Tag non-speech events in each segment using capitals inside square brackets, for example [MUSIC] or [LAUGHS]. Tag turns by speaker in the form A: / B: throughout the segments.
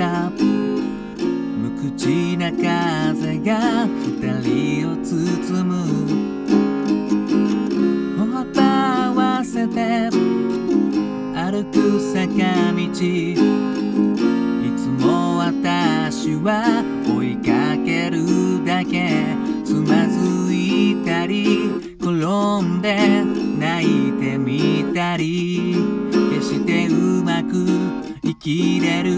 A: 日だまりの中無口な風が二人を包む。歩幅合わせて歩く坂道。いつも私は追いかけるだけ。つまずいたり転んで泣いてみたり。決してうまくきれる。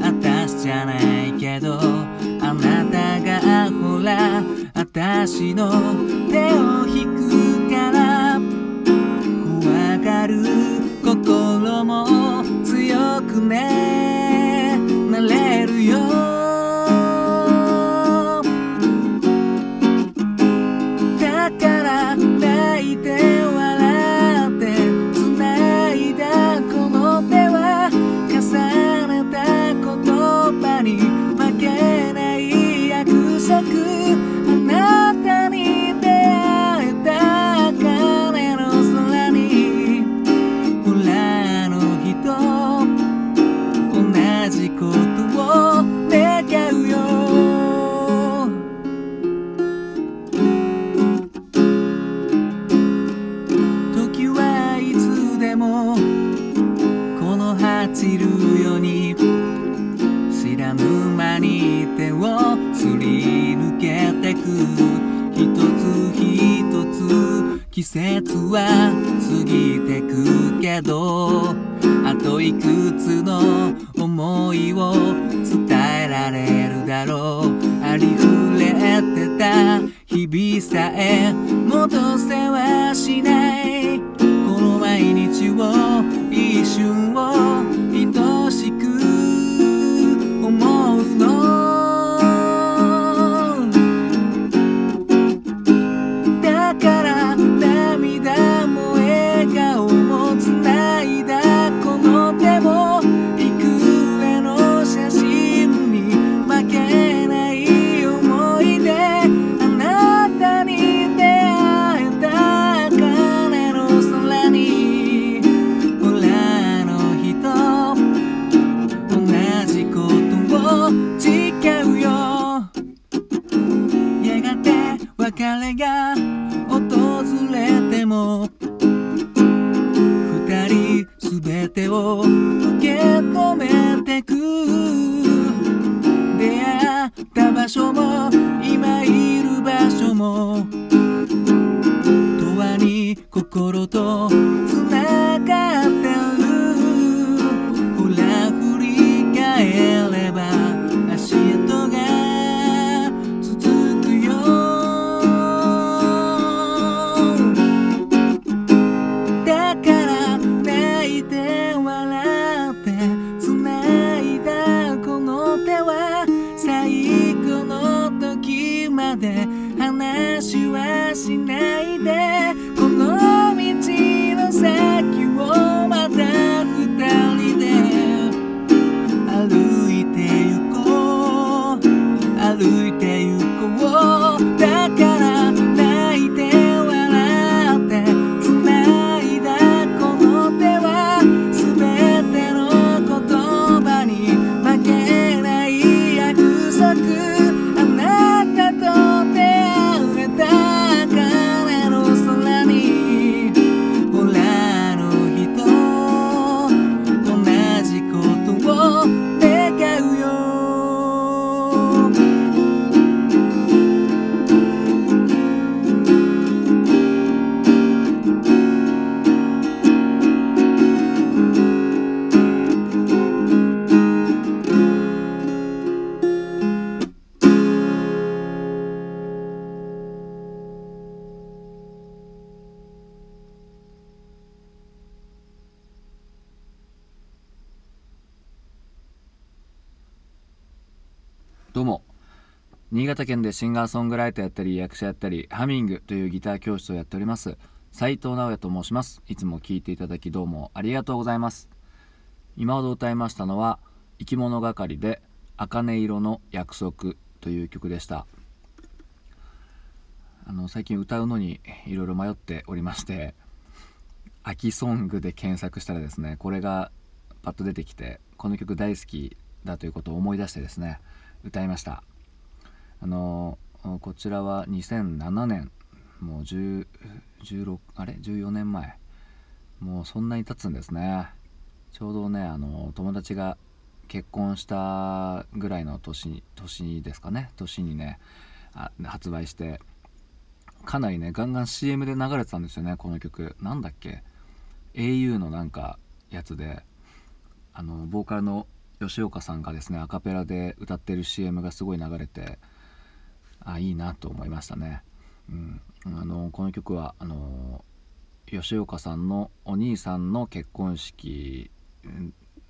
A: 私じゃないけどあなたがほら私の手を引くから怖がる心も強くね。走るように知らぬ間に手をすり抜けてく。一つ一つ季節は過ぎてくけどあといくつの思いを伝えられるだろう。ありふれてた。日々さえ戻せはしない。この毎日を一瞬を別れが訪れても二人すべてを受け止めてく。出会った場所も今いる場所も永遠に心とつながって
B: どうも。新潟県でシンガーソングライターやったり役者やったりハミングというギター教室をやっております。斉藤直也と申します。いつも聞いていただきどうもありがとうございます。今ほど歌いましたのは生き物係で茜色の約束という曲でした。あの最近歌うのにいろいろ迷っておりまして秋ソングで検索したらですねこれがパッと出てきてこの曲大好きだということを思い出してですね歌いました。あのこちらは2007年もう16あれ14年前。もうそんなに経つんですね。ちょうどねあの友達が結婚したぐらいの年年ですかね。年にねあ発売してかなりねガンガン CM で流れてたんですよねこの曲。なんだっけ？au のなんかやつであのボーカルの吉岡さんがですねアカペラで歌ってる CM がすごい流れてあいいなと思いましたね、うん、あのこの曲はあの吉岡さんのお兄さんの結婚式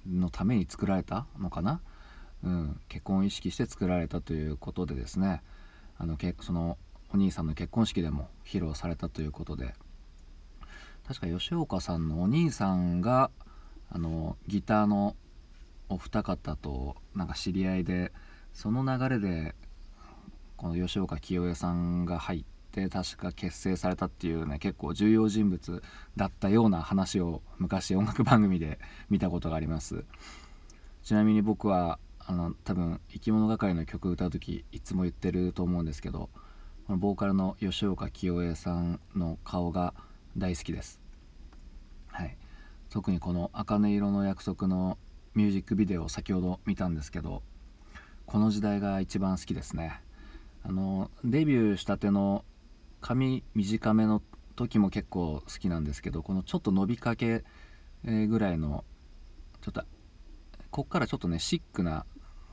B: のために作られたのかな、うん、結婚を意識して作られたということでですね。あのけそのお兄さんの結婚式でも披露されたということで。確か吉岡さんのお兄さんがあのギターのお二方となんか知り合いでその流れでこの吉岡清江さんが入って確か結成されたっていうね結構重要人物だったような話を昔音楽番組で見たことがあります。ちなみに僕はあの多分生き物係の曲歌う時いつも言ってると思うんですけどこのボーカルの吉岡清江さんの顔が大好きです。はい。特にこの「茜色の約束」のミュージックビデオを先ほど見たんですけどこの時代が一番好きですね。あのデビューしたての髪短めの時も結構好きなんですけどこのちょっと伸びかけぐらいのちょっとこっからちょっとねシックな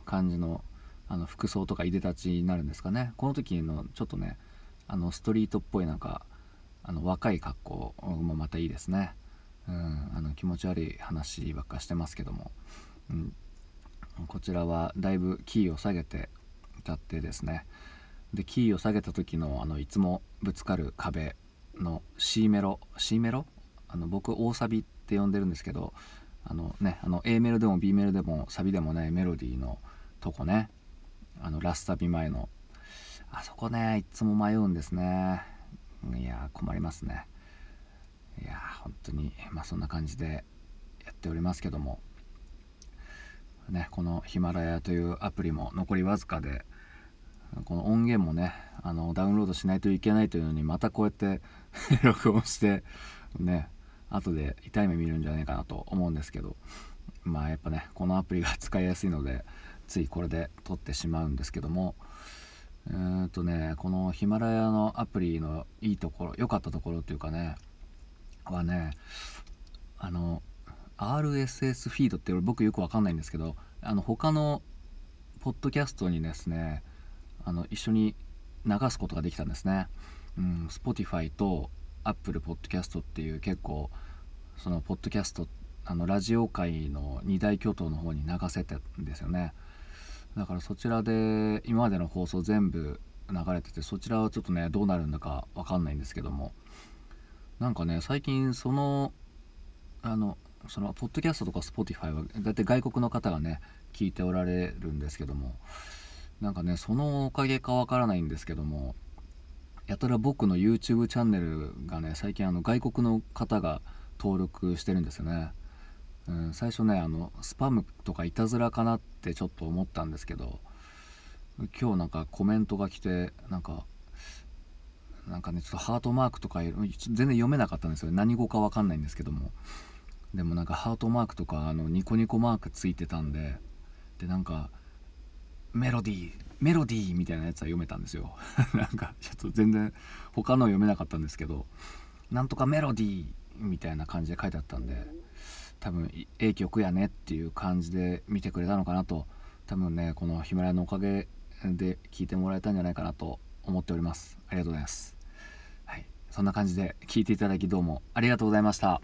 B: 感じのあの服装とかいでたちになるんですかね。この時のちょっとねあのストリートっぽいなんかあの若い格好もまたいいですね、うん、あの気持ち悪い話ばっかしてますけども、うん、こちらはだいぶキーを下げて歌ってですね。でキーを下げた時のあのいつもぶつかる壁の C メロ C メロ？あの僕大サビって呼んでるんですけどあのねあの A メロでも B メロでもサビでもないメロディーのとこね。あのラスサビ前の。あそこねいつも迷うんですね。いや困りますね。いや本当にまあそんな感じでやっておりますけども。ねこのヒマラヤというアプリも残りわずかでこの音源もねあのダウンロードしないといけないというのにまたこうやって [LAUGHS] 録音してね後で痛い目見るんじゃないかなと思うんですけど。まあやっぱねこのアプリが使いやすいのでついこれで撮ってしまうんですけども。えー、とねこのヒマラヤのアプリのいいところ良かったところっていうかねはねあの RSS フィードって僕よくわかんないんですけどあの他のポッドキャストにですねあの一緒に流すことができたんですね。うん、Spotify と Apple Podcast っていう結構そのポッドキャストあのラジオ界の二大巨頭の方に流せてんですよねだからそちらで今までの放送全部流れててそちらはちょっとねどうなるんだか分かんないんですけどもなんかね最近そのあのそのポッドキャストとか Spotify はだいたい外国の方がね聞いておられるんですけどもなんかねそのおかげかわからないんですけどもやたら僕の YouTube チャンネルがね最近あの外国の方が登録してるんですよね、うん、最初ねあのスパムとかいたずらかなってちょっと思ったんですけど今日なんかコメントが来てなんかなんかねちょっとハートマークとか全然読めなかったんですよ何語か分かんないんですけども。でもなんかハートマークとかあのニコニコマークついてたんで。でなんかメロディーメロディーみたいなやつは読めたんですよ。[LAUGHS] なんかちょっと全然他の読めなかったんですけど。なんとかメロディーみたいな感じで書いてあったんで。多分ええ曲やねっていう感じで見てくれたのかなと。多分ねこのヒマラヤのおかげで聞いてもらえたんじゃないかなと思っております。ありがとうございます。はい。そんな感じで聞いていただきどうもありがとうございました。